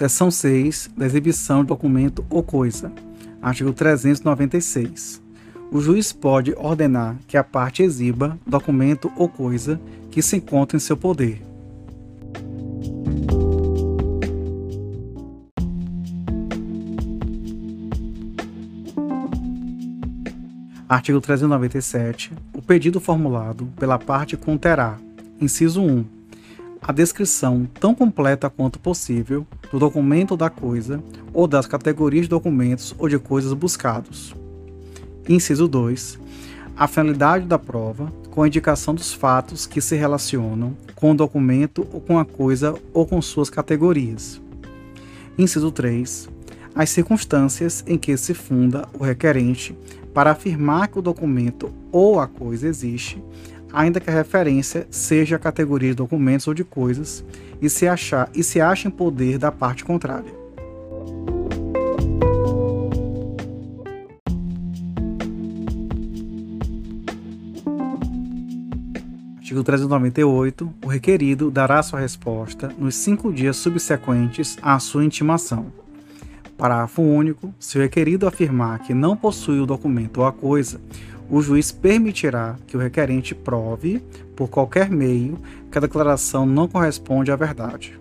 Seção 6 da exibição de documento ou coisa. Artigo 396. O juiz pode ordenar que a parte exiba documento ou coisa que se encontra em seu poder. Artigo 397. O pedido formulado pela parte conterá, inciso 1, a descrição tão completa quanto possível do documento da coisa ou das categorias de documentos ou de coisas buscados. Inciso 2. A finalidade da prova, com a indicação dos fatos que se relacionam com o documento ou com a coisa ou com suas categorias. Inciso 3. As circunstâncias em que se funda o requerente para afirmar que o documento ou a coisa existe, ainda que a referência seja a categoria de documentos ou de coisas e se achar e se acha em poder da parte contrária. Artigo 398. O requerido dará sua resposta nos cinco dias subsequentes à sua intimação. Parágrafo único. Se o requerido afirmar que não possui o documento ou a coisa, o juiz permitirá que o requerente prove, por qualquer meio, que a declaração não corresponde à verdade.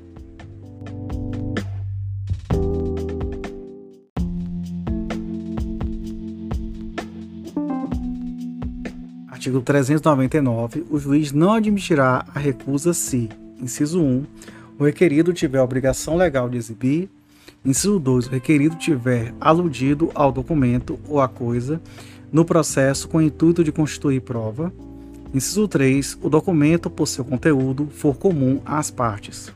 Artigo 399. O juiz não admitirá a recusa se, inciso 1, o requerido tiver obrigação legal de exibir Inciso 2. O requerido tiver aludido ao documento ou à coisa no processo com o intuito de constituir prova. Inciso 3. O documento, por seu conteúdo, for comum às partes.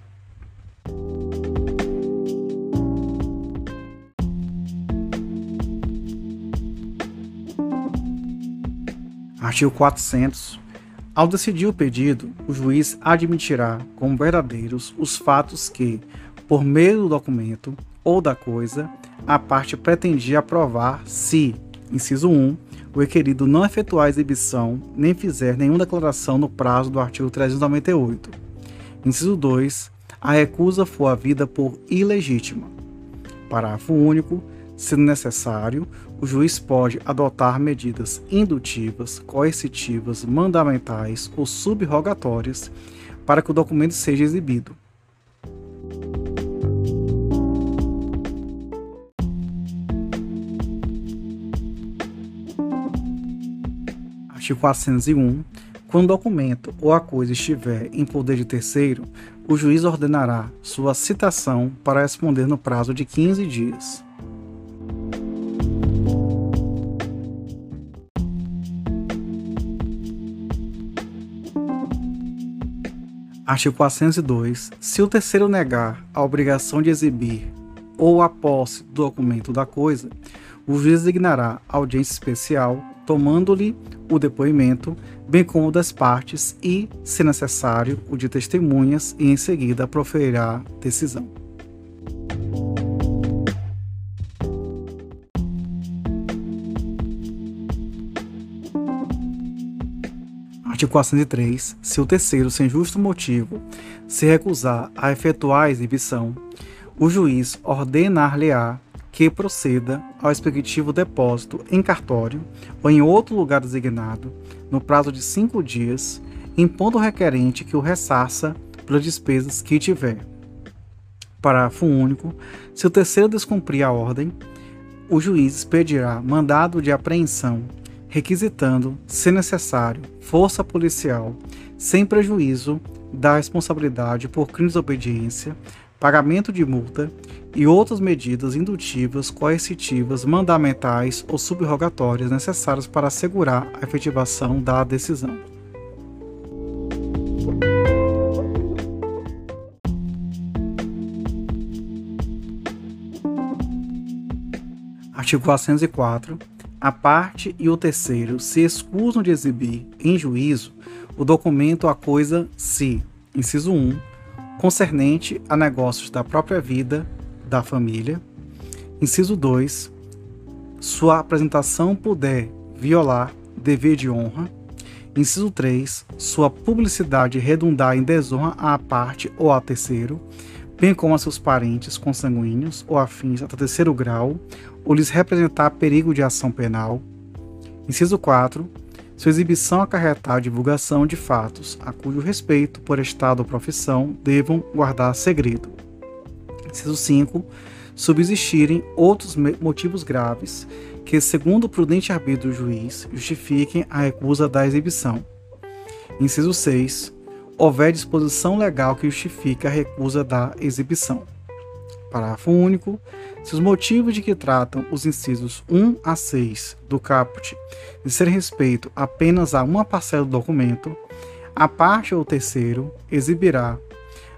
Artigo 400. Ao decidir o pedido, o juiz admitirá como verdadeiros os fatos que, por meio do documento, ou da coisa, a parte pretendia aprovar se, inciso 1, o requerido não efetuar a exibição nem fizer nenhuma declaração no prazo do artigo 398. Inciso 2, a recusa for havida por ilegítima. Parágrafo único. Sendo necessário, o juiz pode adotar medidas indutivas, coercitivas, mandamentais ou subrogatórias para que o documento seja exibido, artigo 401, quando o documento ou a coisa estiver em poder de terceiro, o juiz ordenará sua citação para responder no prazo de 15 dias. Artigo 402. Se o terceiro negar a obrigação de exibir ou a posse do documento da coisa, o juiz designará audiência especial tomando-lhe o depoimento, bem como das partes e, se necessário, o de testemunhas, e em seguida proferirá decisão. Artigo 403. Se o terceiro, sem justo motivo, se recusar a efetuar a exibição, o juiz ordenar-lhe-á que proceda ao respectivo depósito em cartório ou em outro lugar designado, no prazo de cinco dias, impondo ao requerente que o ressarça pelas despesas que tiver. Parágrafo único. Se o terceiro descumprir a ordem, o juiz expedirá mandado de apreensão, requisitando, se necessário, força policial, sem prejuízo da responsabilidade por crimes de obediência, pagamento de multa e outras medidas indutivas, coercitivas, mandamentais ou subrogatórias necessárias para assegurar a efetivação da decisão. Artigo 404. A parte e o terceiro se excusam de exibir em juízo o documento a coisa se, inciso 1, concernente a negócios da própria vida da família. Inciso 2. Sua apresentação puder violar dever de honra. Inciso 3. Sua publicidade redundar em desonra à parte ou a terceiro. bem como a seus parentes consanguíneos ou afins até terceiro grau, ou lhes representar perigo de ação penal. Inciso 4. Sua exibição acarretar a divulgação de fatos a cujo respeito, por estado ou profissão, devam guardar segredo. Inciso 5. Subsistirem outros motivos graves que, segundo o prudente arbítrio do juiz, justifiquem a recusa da exibição. Inciso 6. Houver disposição legal que justifique a recusa da exibição. Parágrafo único. Se os motivos de que tratam os incisos 1 a 6 do caput ser respeito apenas a uma parcela do documento, a parte ou terceiro exibirá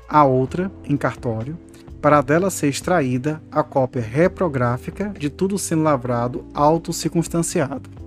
a outra em cartório, para dela ser extraída a cópia reprográfica de tudo sendo lavrado auto-circunstanciado.